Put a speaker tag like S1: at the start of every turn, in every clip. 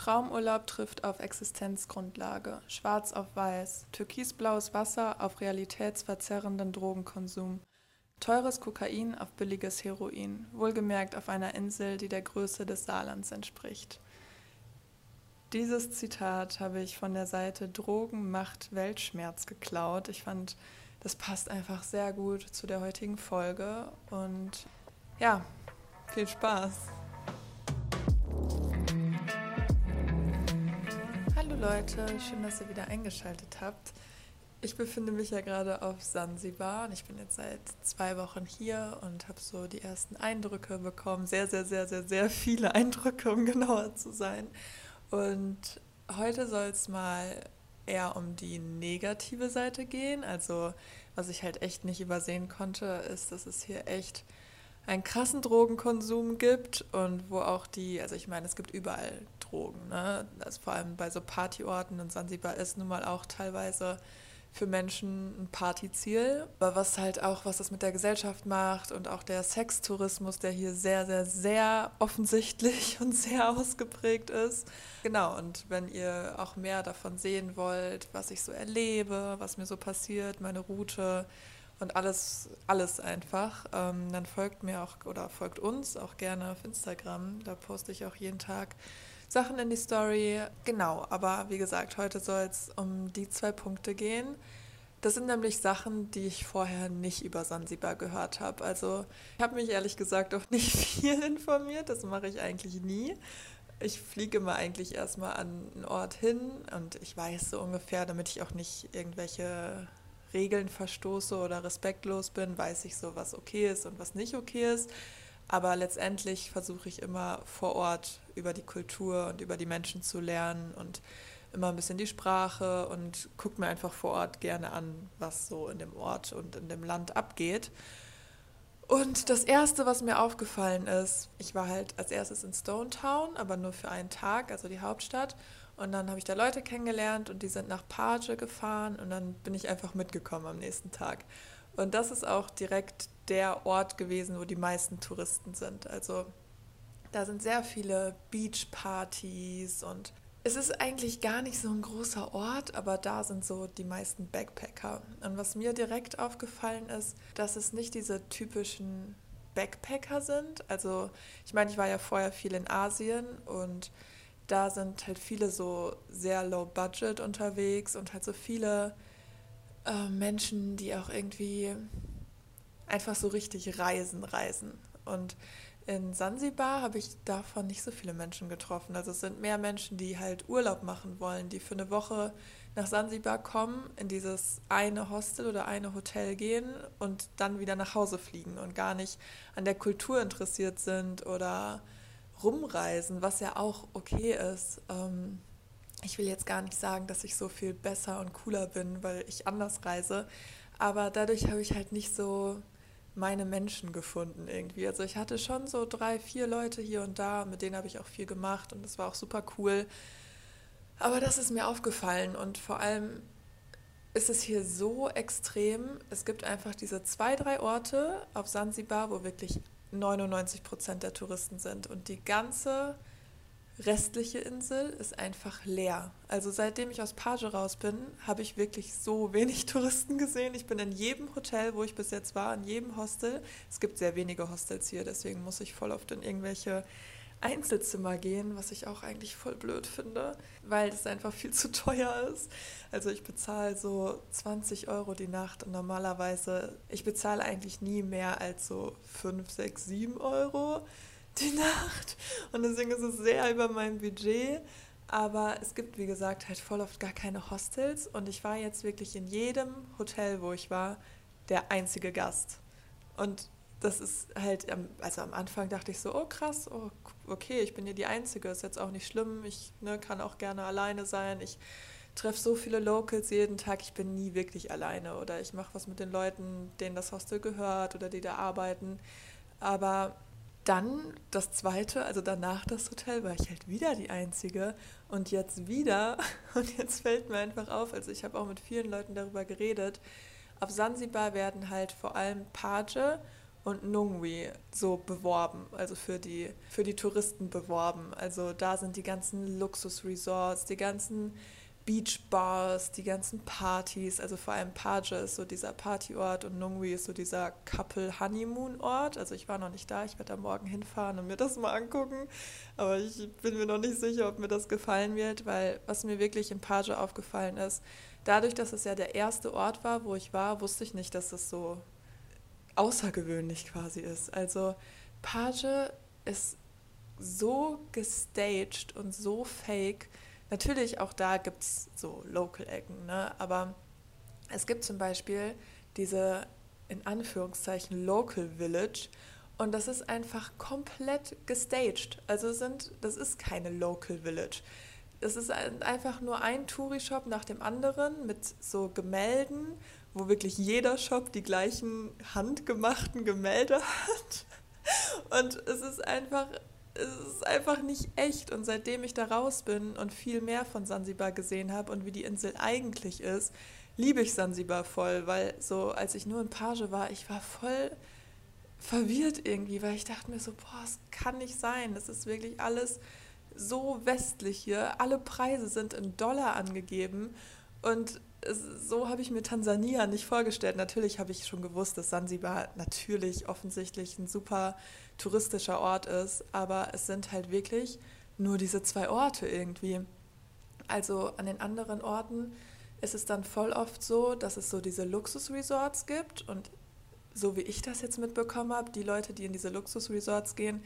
S1: Traumurlaub trifft auf Existenzgrundlage, schwarz auf weiß, türkisblaues Wasser auf realitätsverzerrenden Drogenkonsum, teures Kokain auf billiges Heroin, wohlgemerkt auf einer Insel, die der Größe des Saarlands entspricht. Dieses Zitat habe ich von der Seite Drogen macht Weltschmerz geklaut. Ich fand, das passt einfach sehr gut zu der heutigen Folge und ja, viel Spaß. Leute, schön, dass ihr wieder eingeschaltet habt. Ich befinde mich ja gerade auf Sansibar und ich bin jetzt seit zwei Wochen hier und habe so die ersten Eindrücke bekommen. Sehr, sehr, sehr, sehr, sehr viele Eindrücke, um genauer zu sein. Und heute soll es mal eher um die negative Seite gehen. Also was ich halt echt nicht übersehen konnte, ist, dass es hier echt einen krassen Drogenkonsum gibt und wo auch die, also ich meine, es gibt überall Drogen, ne? Also vor allem bei so Partyorten und Sansibar ist nun mal auch teilweise für Menschen ein Partyziel. Aber was halt auch, was das mit der Gesellschaft macht und auch der Sextourismus, der hier sehr, sehr, sehr offensichtlich und sehr ausgeprägt ist. Genau, und wenn ihr auch mehr davon sehen wollt, was ich so erlebe, was mir so passiert, meine Route und alles, alles einfach, ähm, dann folgt mir auch oder folgt uns auch gerne auf Instagram. Da poste ich auch jeden Tag Sachen in die Story. Genau, aber wie gesagt, heute soll es um die zwei Punkte gehen. Das sind nämlich Sachen, die ich vorher nicht über Sansibar gehört habe. Also ich habe mich ehrlich gesagt auch nicht viel informiert, das mache ich eigentlich nie. Ich fliege immer eigentlich erstmal an einen Ort hin und ich weiß so ungefähr, damit ich auch nicht irgendwelche Regeln verstoße oder respektlos bin, weiß ich so, was okay ist und was nicht okay ist. Aber letztendlich versuche ich immer vor Ort über die Kultur und über die Menschen zu lernen und immer ein bisschen die Sprache und gucke mir einfach vor Ort gerne an, was so in dem Ort und in dem Land abgeht. Und das Erste, was mir aufgefallen ist, ich war halt als erstes in Stone Town, aber nur für einen Tag, also die Hauptstadt. Und dann habe ich da Leute kennengelernt und die sind nach Page gefahren und dann bin ich einfach mitgekommen am nächsten Tag. Und das ist auch direkt der Ort gewesen, wo die meisten Touristen sind. Also da sind sehr viele Beachpartys und es ist eigentlich gar nicht so ein großer Ort, aber da sind so die meisten Backpacker. Und was mir direkt aufgefallen ist, dass es nicht diese typischen Backpacker sind. Also ich meine, ich war ja vorher viel in Asien und da sind halt viele so sehr low budget unterwegs und halt so viele äh, Menschen, die auch irgendwie einfach so richtig reisen, reisen. Und in Sansibar habe ich davon nicht so viele Menschen getroffen. Also es sind mehr Menschen, die halt Urlaub machen wollen, die für eine Woche nach Sansibar kommen, in dieses eine Hostel oder eine Hotel gehen und dann wieder nach Hause fliegen und gar nicht an der Kultur interessiert sind oder rumreisen, was ja auch okay ist. Ähm, ich will jetzt gar nicht sagen, dass ich so viel besser und cooler bin, weil ich anders reise, aber dadurch habe ich halt nicht so meine Menschen gefunden irgendwie. Also ich hatte schon so drei, vier Leute hier und da, mit denen habe ich auch viel gemacht und das war auch super cool. Aber das ist mir aufgefallen und vor allem ist es hier so extrem. Es gibt einfach diese zwei, drei Orte auf Sansibar, wo wirklich 99 Prozent der Touristen sind und die ganze restliche Insel ist einfach leer. Also seitdem ich aus Page raus bin, habe ich wirklich so wenig Touristen gesehen. Ich bin in jedem Hotel, wo ich bis jetzt war, in jedem Hostel. Es gibt sehr wenige Hostels hier, deswegen muss ich voll oft in irgendwelche Einzelzimmer gehen, was ich auch eigentlich voll blöd finde, weil es einfach viel zu teuer ist. Also ich bezahle so 20 Euro die Nacht und normalerweise, ich bezahle eigentlich nie mehr als so 5, 6, 7 Euro die Nacht. Und deswegen ist es sehr über mein Budget. Aber es gibt, wie gesagt, halt voll oft gar keine Hostels. Und ich war jetzt wirklich in jedem Hotel, wo ich war, der einzige Gast. Und das ist halt, also am Anfang dachte ich so, oh krass, oh, okay, ich bin hier die Einzige, ist jetzt auch nicht schlimm. Ich ne, kann auch gerne alleine sein. Ich treffe so viele Locals jeden Tag, ich bin nie wirklich alleine. Oder ich mache was mit den Leuten, denen das Hostel gehört oder die da arbeiten. Aber dann das zweite, also danach das Hotel, war ich halt wieder die Einzige und jetzt wieder, und jetzt fällt mir einfach auf, also ich habe auch mit vielen Leuten darüber geredet, auf Sansibar werden halt vor allem Page und Nungwi so beworben, also für die, für die Touristen beworben. Also da sind die ganzen Luxusresorts, die ganzen Beachbars, die ganzen Partys, also vor allem Page ist so dieser Partyort und Nungwi ist so dieser Couple-Honeymoon-Ort. Also ich war noch nicht da, ich werde da morgen hinfahren und mir das mal angucken, aber ich bin mir noch nicht sicher, ob mir das gefallen wird, weil was mir wirklich in Page aufgefallen ist, dadurch, dass es ja der erste Ort war, wo ich war, wusste ich nicht, dass es so außergewöhnlich quasi ist. Also Page ist so gestaged und so fake, Natürlich, auch da gibt es so Local-Ecken, ne? aber es gibt zum Beispiel diese in Anführungszeichen Local Village und das ist einfach komplett gestaged. Also sind, das ist keine Local Village. Das ist einfach nur ein Touri-Shop nach dem anderen mit so Gemälden, wo wirklich jeder Shop die gleichen handgemachten Gemälde hat. Und es ist einfach es ist einfach nicht echt. Und seitdem ich da raus bin und viel mehr von Sansibar gesehen habe und wie die Insel eigentlich ist, liebe ich Sansibar voll, weil so, als ich nur in Page war, ich war voll verwirrt irgendwie, weil ich dachte mir so, boah, es kann nicht sein. Das ist wirklich alles so westlich hier. Alle Preise sind in Dollar angegeben und so habe ich mir Tansania nicht vorgestellt. Natürlich habe ich schon gewusst, dass Sansibar natürlich offensichtlich ein super touristischer Ort ist, aber es sind halt wirklich nur diese zwei Orte irgendwie. Also an den anderen Orten ist es dann voll oft so, dass es so diese Luxusresorts gibt und so wie ich das jetzt mitbekommen habe, die Leute, die in diese Luxusresorts gehen,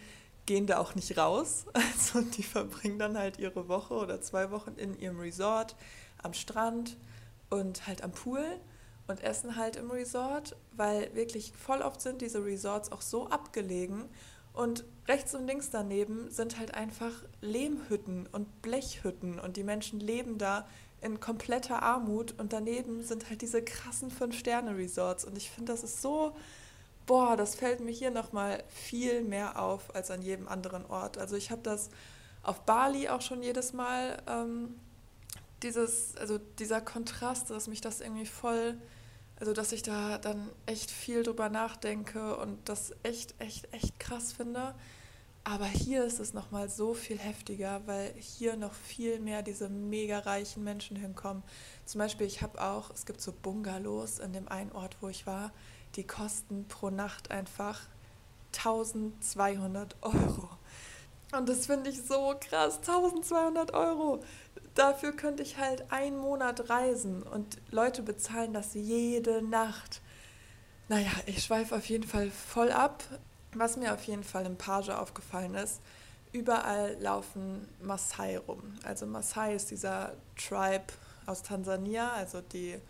S1: gehen da auch nicht raus. Also die verbringen dann halt ihre Woche oder zwei Wochen in ihrem Resort am Strand und halt am Pool und essen halt im Resort, weil wirklich voll oft sind diese Resorts auch so abgelegen und rechts und links daneben sind halt einfach Lehmhütten und Blechhütten und die Menschen leben da in kompletter Armut und daneben sind halt diese krassen Fünf-Sterne-Resorts und ich finde, das ist so, boah, das fällt mir hier nochmal viel mehr auf als an jedem anderen Ort. Also ich habe das auf Bali auch schon jedes Mal ähm, dieses, also dieser Kontrast, dass mich das irgendwie voll, also dass ich da dann echt viel drüber nachdenke und das echt, echt, echt krass finde. Aber hier ist es nochmal so viel heftiger, weil hier noch viel mehr diese mega reichen Menschen hinkommen. Zum Beispiel, ich habe auch, es gibt so Bungalows in dem einen Ort, wo ich war, die kosten pro Nacht einfach 1200 Euro. Und das finde ich so krass, 1200 Euro dafür könnte ich halt einen Monat reisen und Leute bezahlen das jede Nacht. Naja, ich schweife auf jeden Fall voll ab. Was mir auf jeden Fall im Page aufgefallen ist, überall laufen Maasai rum. Also Maasai ist dieser Tribe aus Tansania, also die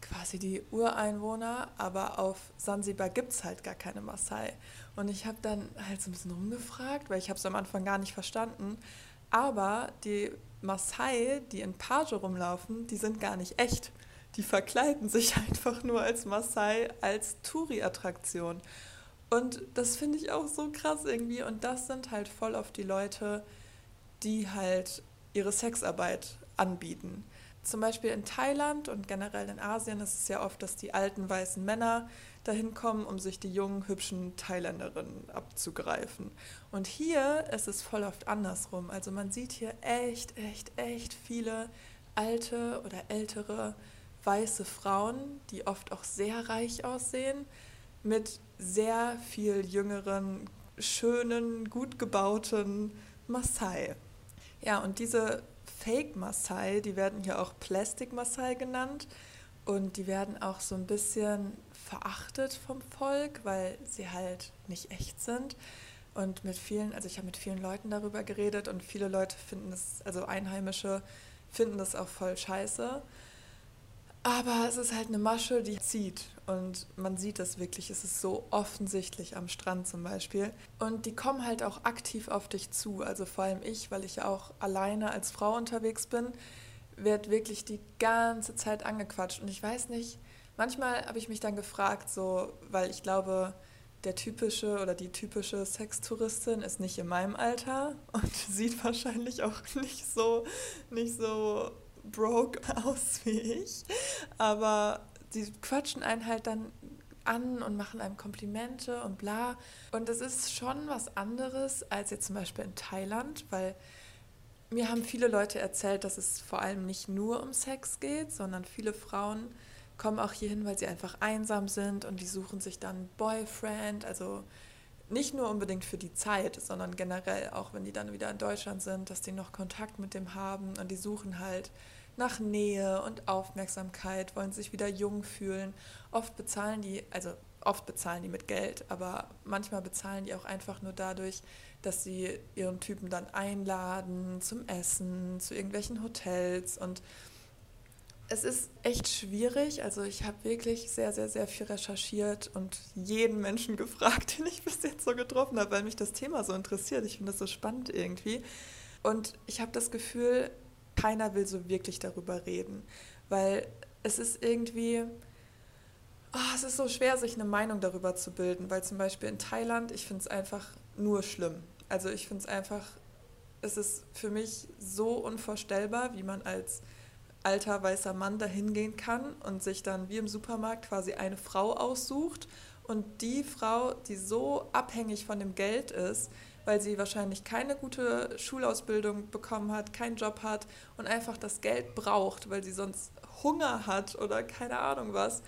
S1: quasi die Ureinwohner, aber auf Sansibar gibt es halt gar keine Maasai. Und ich habe dann halt so ein bisschen rumgefragt, weil ich habe es am Anfang gar nicht verstanden. Aber die Maasai, die in Page rumlaufen, die sind gar nicht echt. Die verkleiden sich einfach nur als Maasai, als Touri-Attraktion. Und das finde ich auch so krass irgendwie. Und das sind halt voll oft die Leute, die halt ihre Sexarbeit anbieten. Zum Beispiel in Thailand und generell in Asien ist es ja oft, dass die alten weißen Männer dahin kommen, um sich die jungen, hübschen Thailänderinnen abzugreifen. Und hier ist es voll oft andersrum. Also man sieht hier echt, echt, echt viele alte oder ältere weiße Frauen, die oft auch sehr reich aussehen, mit sehr viel jüngeren, schönen, gut gebauten Maasai. Ja, und diese Fake Maasai, die werden hier auch Plastic Maasai genannt und die werden auch so ein bisschen verachtet vom Volk, weil sie halt nicht echt sind. Und mit vielen, also ich habe mit vielen Leuten darüber geredet und viele Leute finden es, also Einheimische finden das auch voll scheiße. Aber es ist halt eine Masche, die zieht. Und man sieht es wirklich. Es ist so offensichtlich am Strand zum Beispiel. Und die kommen halt auch aktiv auf dich zu. Also vor allem ich, weil ich ja auch alleine als Frau unterwegs bin, wird wirklich die ganze Zeit angequatscht. Und ich weiß nicht, manchmal habe ich mich dann gefragt, so, weil ich glaube, der typische oder die typische Sextouristin ist nicht in meinem Alter und sieht wahrscheinlich auch nicht so, nicht so broke aus wie ich. Aber die quatschen einen halt dann an und machen einem Komplimente und bla. Und es ist schon was anderes als jetzt zum Beispiel in Thailand, weil mir haben viele Leute erzählt, dass es vor allem nicht nur um Sex geht, sondern viele Frauen kommen auch hierhin, weil sie einfach einsam sind und die suchen sich dann Boyfriend, also nicht nur unbedingt für die Zeit, sondern generell auch, wenn die dann wieder in Deutschland sind, dass die noch Kontakt mit dem haben und die suchen halt nach Nähe und Aufmerksamkeit, wollen sich wieder jung fühlen. Oft bezahlen die, also oft bezahlen die mit Geld, aber manchmal bezahlen die auch einfach nur dadurch, dass sie ihren Typen dann einladen zum Essen, zu irgendwelchen Hotels und es ist echt schwierig. Also ich habe wirklich sehr, sehr, sehr viel recherchiert und jeden Menschen gefragt, den ich bis jetzt so getroffen habe, weil mich das Thema so interessiert. Ich finde das so spannend irgendwie. Und ich habe das Gefühl, keiner will so wirklich darüber reden, weil es ist irgendwie, oh, es ist so schwer, sich eine Meinung darüber zu bilden, weil zum Beispiel in Thailand, ich finde es einfach nur schlimm. Also ich finde es einfach, es ist für mich so unvorstellbar, wie man als alter weißer Mann dahin gehen kann und sich dann wie im Supermarkt quasi eine Frau aussucht und die Frau, die so abhängig von dem Geld ist, weil sie wahrscheinlich keine gute Schulausbildung bekommen hat, keinen Job hat und einfach das Geld braucht, weil sie sonst Hunger hat oder keine Ahnung was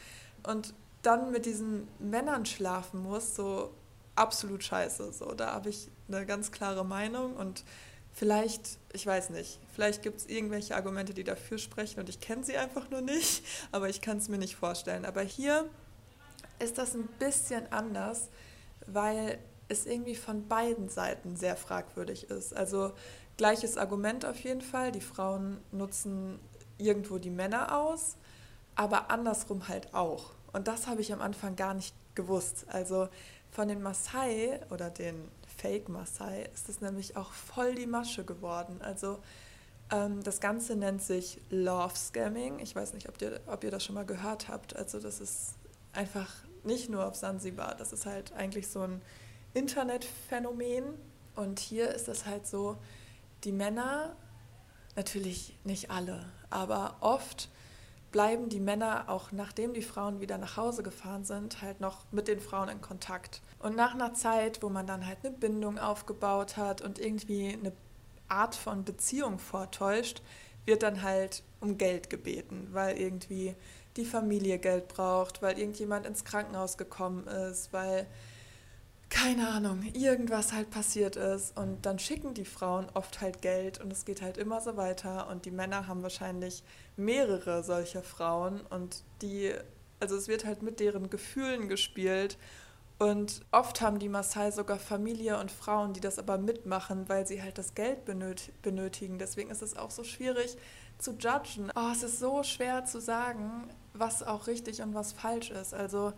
S1: und dann mit diesen Männern schlafen muss, so absolut scheiße. So, da habe ich eine ganz klare Meinung und vielleicht, ich weiß nicht, vielleicht gibt es irgendwelche Argumente, die dafür sprechen und ich kenne sie einfach nur nicht, aber ich kann es mir nicht vorstellen. Aber hier ist das ein bisschen anders, weil es irgendwie von beiden Seiten sehr fragwürdig ist. Also gleiches Argument auf jeden Fall, die Frauen nutzen irgendwo die Männer aus, aber andersrum halt auch. Und das habe ich am Anfang gar nicht gewusst. Also von den Maasai oder den Fake Maasai ist es nämlich auch voll die Masche geworden. Also ähm, das Ganze nennt sich Love Scamming. Ich weiß nicht, ob ihr, ob ihr das schon mal gehört habt. Also das ist einfach nicht nur auf Sansibar, das ist halt eigentlich so ein Internetphänomen. Und hier ist es halt so, die Männer, natürlich nicht alle, aber oft bleiben die Männer auch nachdem die Frauen wieder nach Hause gefahren sind, halt noch mit den Frauen in Kontakt. Und nach einer Zeit, wo man dann halt eine Bindung aufgebaut hat und irgendwie eine Art von Beziehung vortäuscht, wird dann halt um Geld gebeten, weil irgendwie die Familie Geld braucht, weil irgendjemand ins Krankenhaus gekommen ist, weil keine Ahnung, irgendwas halt passiert ist und dann schicken die Frauen oft halt Geld und es geht halt immer so weiter und die Männer haben wahrscheinlich mehrere solcher Frauen und die, also es wird halt mit deren Gefühlen gespielt und oft haben die Maasai sogar Familie und Frauen, die das aber mitmachen, weil sie halt das Geld benötigen. Deswegen ist es auch so schwierig zu judgen. Oh, es ist so schwer zu sagen, was auch richtig und was falsch ist. Also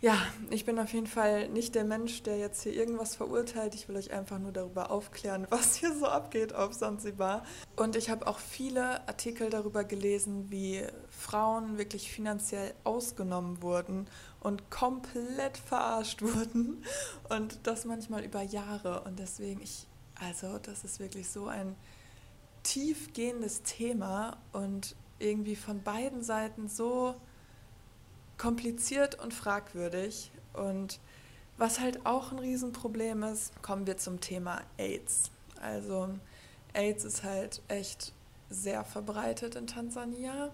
S1: ja, ich bin auf jeden Fall nicht der Mensch, der jetzt hier irgendwas verurteilt. Ich will euch einfach nur darüber aufklären, was hier so abgeht auf Sansibar. Und ich habe auch viele Artikel darüber gelesen, wie Frauen wirklich finanziell ausgenommen wurden und komplett verarscht wurden. Und das manchmal über Jahre. Und deswegen, ich, also, das ist wirklich so ein tiefgehendes Thema und irgendwie von beiden Seiten so kompliziert und fragwürdig. Und was halt auch ein Riesenproblem ist, kommen wir zum Thema AIDS. Also AIDS ist halt echt sehr verbreitet in Tansania.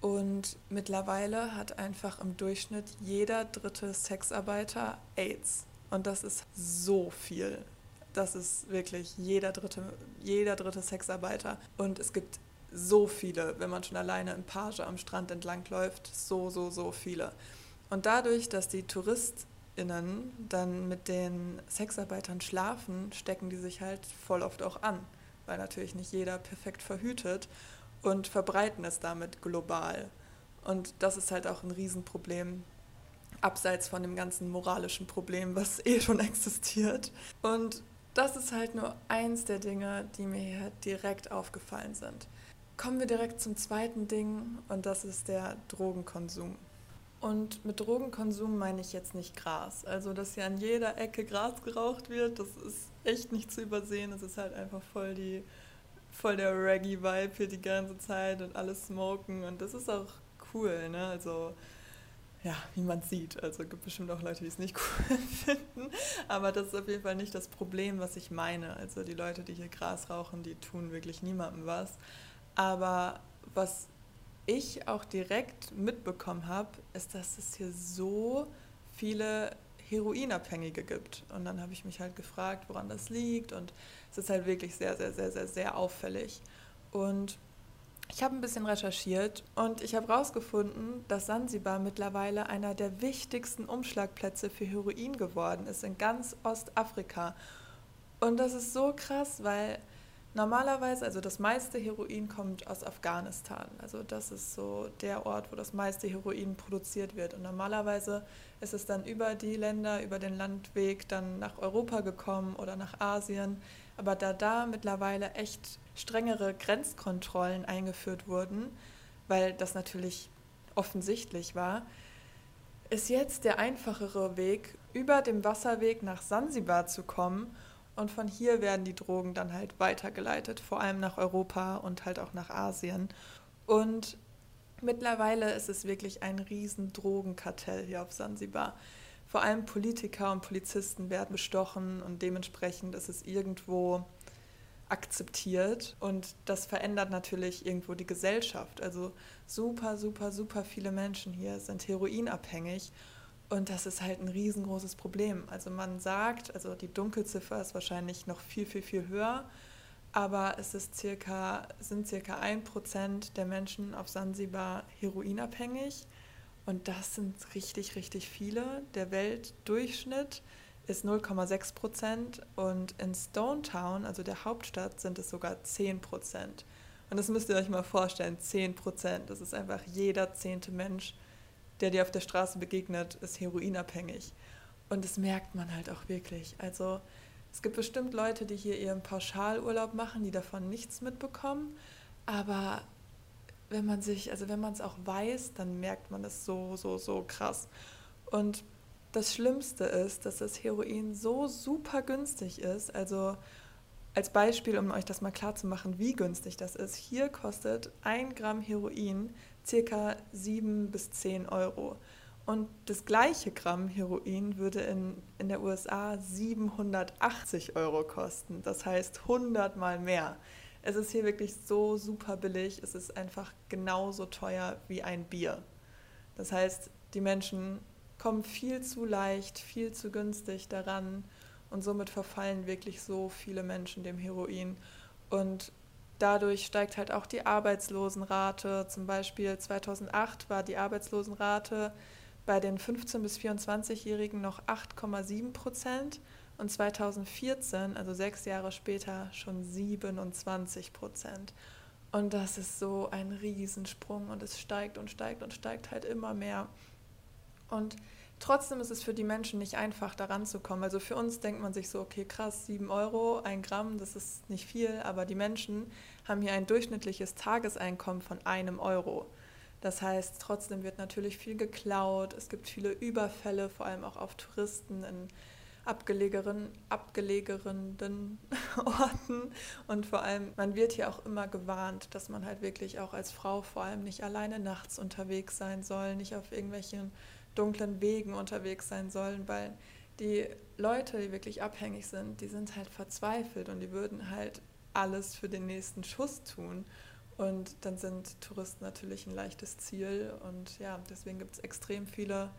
S1: Und mittlerweile hat einfach im Durchschnitt jeder dritte Sexarbeiter AIDS. Und das ist so viel. Das ist wirklich jeder dritte, jeder dritte Sexarbeiter. Und es gibt so viele, wenn man schon alleine im Page am Strand entlang läuft, so, so, so viele. Und dadurch, dass die TouristInnen dann mit den Sexarbeitern schlafen, stecken die sich halt voll oft auch an, weil natürlich nicht jeder perfekt verhütet und verbreiten es damit global. Und das ist halt auch ein Riesenproblem, abseits von dem ganzen moralischen Problem, was eh schon existiert. Und das ist halt nur eins der Dinge, die mir hier direkt aufgefallen sind. Kommen wir direkt zum zweiten Ding und das ist der Drogenkonsum. Und mit Drogenkonsum meine ich jetzt nicht Gras. Also, dass hier an jeder Ecke Gras geraucht wird, das ist echt nicht zu übersehen. Es ist halt einfach voll, die, voll der Reggae-Vibe hier die ganze Zeit und alles smoken. Und das ist auch cool, ne? Also, ja, wie man sieht. Also es gibt bestimmt auch Leute, die es nicht cool finden. Aber das ist auf jeden Fall nicht das Problem, was ich meine. Also die Leute, die hier Gras rauchen, die tun wirklich niemandem was. Aber was ich auch direkt mitbekommen habe, ist, dass es hier so viele Heroinabhängige gibt. Und dann habe ich mich halt gefragt, woran das liegt. Und es ist halt wirklich sehr, sehr, sehr, sehr, sehr auffällig. Und ich habe ein bisschen recherchiert und ich habe herausgefunden, dass Sansibar mittlerweile einer der wichtigsten Umschlagplätze für Heroin geworden ist in ganz Ostafrika. Und das ist so krass, weil normalerweise, also das meiste Heroin kommt aus Afghanistan. Also das ist so der Ort, wo das meiste Heroin produziert wird. Und normalerweise ist es dann über die Länder, über den Landweg dann nach Europa gekommen oder nach Asien. Aber da da mittlerweile echt strengere Grenzkontrollen eingeführt wurden, weil das natürlich offensichtlich war, ist jetzt der einfachere Weg, über dem Wasserweg nach Sansibar zu kommen und von hier werden die Drogen dann halt weitergeleitet, vor allem nach Europa und halt auch nach Asien. Und mittlerweile ist es wirklich ein riesen Drogenkartell hier auf Sansibar. Vor allem Politiker und Polizisten werden bestochen und dementsprechend ist es irgendwo akzeptiert und das verändert natürlich irgendwo die Gesellschaft. Also super, super, super viele Menschen hier sind heroinabhängig und das ist halt ein riesengroßes Problem. Also man sagt, also die Dunkelziffer ist wahrscheinlich noch viel, viel, viel höher, aber es ist circa, sind circa ein Prozent der Menschen auf Sansibar heroinabhängig und das sind richtig, richtig viele. Der Weltdurchschnitt ist 0,6 Prozent und in Stone Town, also der Hauptstadt, sind es sogar 10 Prozent. Und das müsst ihr euch mal vorstellen, 10 Prozent. Das ist einfach jeder zehnte Mensch, der dir auf der Straße begegnet, ist heroinabhängig. Und das merkt man halt auch wirklich. Also es gibt bestimmt Leute, die hier ihren Pauschalurlaub machen, die davon nichts mitbekommen. Aber wenn man sich, also wenn man es auch weiß, dann merkt man das so, so, so krass. Und das Schlimmste ist, dass das Heroin so super günstig ist. Also als Beispiel, um euch das mal klar zu machen, wie günstig das ist. Hier kostet ein Gramm Heroin circa 7 bis 10 Euro. Und das gleiche Gramm Heroin würde in, in der USA 780 Euro kosten. Das heißt 100 mal mehr. Es ist hier wirklich so super billig. Es ist einfach genauso teuer wie ein Bier. Das heißt, die Menschen kommen viel zu leicht, viel zu günstig daran und somit verfallen wirklich so viele Menschen dem Heroin. Und dadurch steigt halt auch die Arbeitslosenrate. Zum Beispiel 2008 war die Arbeitslosenrate bei den 15- bis 24-Jährigen noch 8,7 Prozent und 2014, also sechs Jahre später, schon 27 Prozent. Und das ist so ein Riesensprung und es steigt und steigt und steigt halt immer mehr. Und trotzdem ist es für die Menschen nicht einfach, daran zu kommen. Also für uns denkt man sich so, okay, krass, 7 Euro, ein Gramm, das ist nicht viel, aber die Menschen haben hier ein durchschnittliches Tageseinkommen von einem Euro. Das heißt, trotzdem wird natürlich viel geklaut, es gibt viele Überfälle, vor allem auch auf Touristen in abgelegeren, abgelegeren Orten. Und vor allem, man wird hier auch immer gewarnt, dass man halt wirklich auch als Frau vor allem nicht alleine nachts unterwegs sein soll, nicht auf irgendwelchen dunklen Wegen unterwegs sein sollen, weil die Leute, die wirklich abhängig sind, die sind halt verzweifelt und die würden halt alles für den nächsten Schuss tun. Und dann sind Touristen natürlich ein leichtes Ziel. Und ja, deswegen gibt es extrem viele,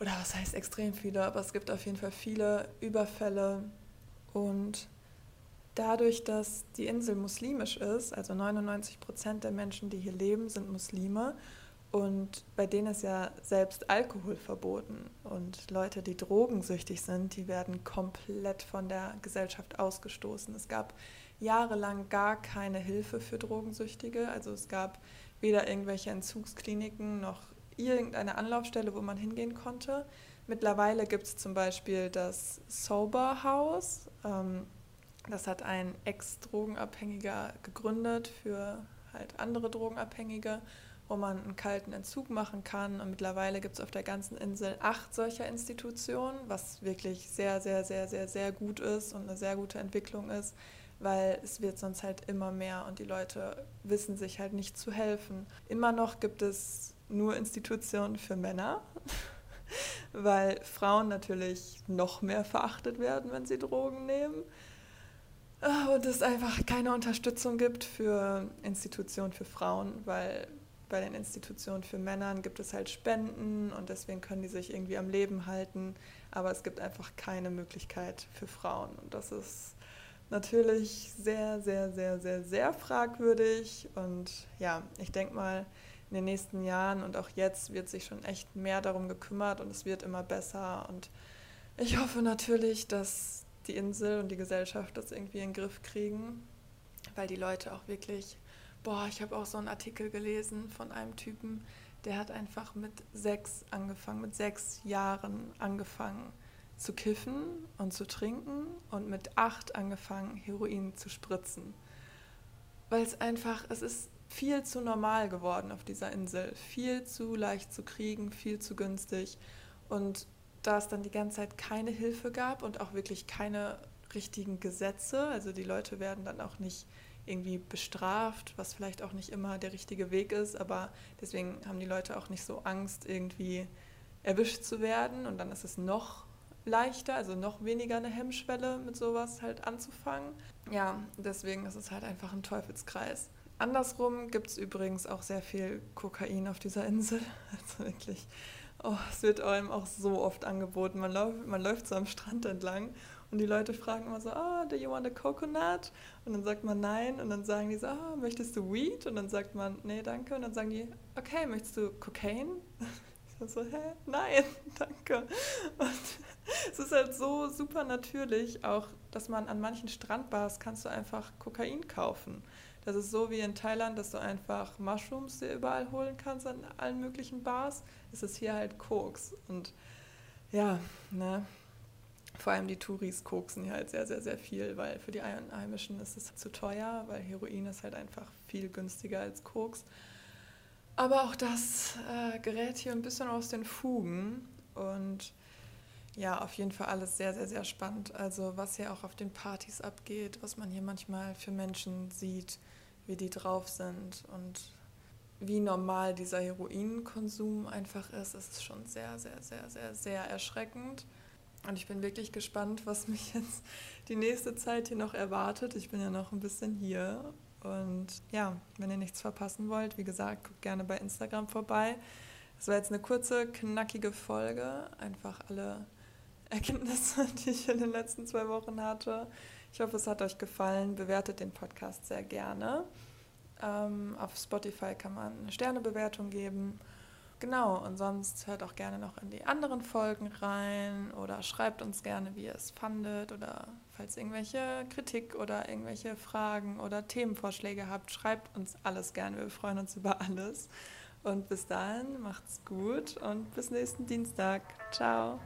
S1: oder was heißt extrem viele, aber es gibt auf jeden Fall viele Überfälle. Und dadurch, dass die Insel muslimisch ist, also 99 Prozent der Menschen, die hier leben, sind Muslime und bei denen ist ja selbst Alkohol verboten. Und Leute, die drogensüchtig sind, die werden komplett von der Gesellschaft ausgestoßen. Es gab jahrelang gar keine Hilfe für Drogensüchtige. Also es gab weder irgendwelche Entzugskliniken noch irgendeine Anlaufstelle, wo man hingehen konnte. Mittlerweile gibt es zum Beispiel das Sober House. Ähm, das hat ein Ex-Drogenabhängiger gegründet für halt andere Drogenabhängige wo man einen kalten Entzug machen kann. Und mittlerweile gibt es auf der ganzen Insel acht solcher Institutionen, was wirklich sehr, sehr, sehr, sehr, sehr gut ist und eine sehr gute Entwicklung ist, weil es wird sonst halt immer mehr und die Leute wissen sich halt nicht zu helfen. Immer noch gibt es nur Institutionen für Männer. weil Frauen natürlich noch mehr verachtet werden, wenn sie Drogen nehmen. Und es einfach keine Unterstützung gibt für Institutionen für Frauen, weil bei den Institutionen für Männern gibt es halt Spenden und deswegen können die sich irgendwie am Leben halten. Aber es gibt einfach keine Möglichkeit für Frauen. Und das ist natürlich sehr, sehr, sehr, sehr, sehr fragwürdig. Und ja, ich denke mal, in den nächsten Jahren und auch jetzt wird sich schon echt mehr darum gekümmert und es wird immer besser. Und ich hoffe natürlich, dass die Insel und die Gesellschaft das irgendwie in den Griff kriegen, weil die Leute auch wirklich, boah, ich habe auch so einen Artikel gelesen von einem Typen, der hat einfach mit sechs angefangen, mit sechs Jahren angefangen zu kiffen und zu trinken und mit acht angefangen, Heroin zu spritzen. Weil es einfach, es ist viel zu normal geworden auf dieser Insel. Viel zu leicht zu kriegen, viel zu günstig. Und da es dann die ganze Zeit keine Hilfe gab und auch wirklich keine richtigen Gesetze, also die Leute werden dann auch nicht irgendwie bestraft, was vielleicht auch nicht immer der richtige Weg ist, aber deswegen haben die Leute auch nicht so Angst, irgendwie erwischt zu werden und dann ist es noch leichter, also noch weniger eine Hemmschwelle mit sowas halt anzufangen. Ja, deswegen ist es halt einfach ein Teufelskreis. Andersrum gibt es übrigens auch sehr viel Kokain auf dieser Insel. Also wirklich, oh, es wird einem auch so oft angeboten. Man, lauf, man läuft so am Strand entlang und die Leute fragen immer so, oh, do you want a coconut? Und dann sagt man nein und dann sagen die so, oh, möchtest du Weed? Und dann sagt man, nee, danke. Und dann sagen die, okay, möchtest du Cocaine? Ich so, hä? Nein, danke. Und es ist halt so super natürlich, auch, dass man an manchen Strandbars kannst du einfach Kokain kaufen. Das ist so wie in Thailand, dass du einfach Mushrooms dir überall holen kannst an allen möglichen Bars. Es ist hier halt Koks. Und ja, ne, vor allem die Touris koksen hier halt sehr, sehr, sehr viel, weil für die Einheimischen ist es zu teuer, weil Heroin ist halt einfach viel günstiger als Koks. Aber auch das äh, gerät hier ein bisschen aus den Fugen und ja, auf jeden Fall alles sehr, sehr, sehr spannend. Also was hier auch auf den Partys abgeht, was man hier manchmal für Menschen sieht, wie die drauf sind und wie normal dieser Heroinkonsum einfach ist, ist schon sehr, sehr, sehr, sehr, sehr erschreckend. Und ich bin wirklich gespannt, was mich jetzt die nächste Zeit hier noch erwartet. Ich bin ja noch ein bisschen hier. Und ja, wenn ihr nichts verpassen wollt, wie gesagt, guckt gerne bei Instagram vorbei. Es war jetzt eine kurze, knackige Folge. Einfach alle Erkenntnisse, die ich in den letzten zwei Wochen hatte. Ich hoffe, es hat euch gefallen. Bewertet den Podcast sehr gerne. Ähm, auf Spotify kann man eine Sternebewertung geben. Genau, und sonst hört auch gerne noch in die anderen Folgen rein oder schreibt uns gerne, wie ihr es fandet oder falls irgendwelche Kritik oder irgendwelche Fragen oder Themenvorschläge habt, schreibt uns alles gerne. Wir freuen uns über alles. Und bis dahin, macht's gut und bis nächsten Dienstag. Ciao.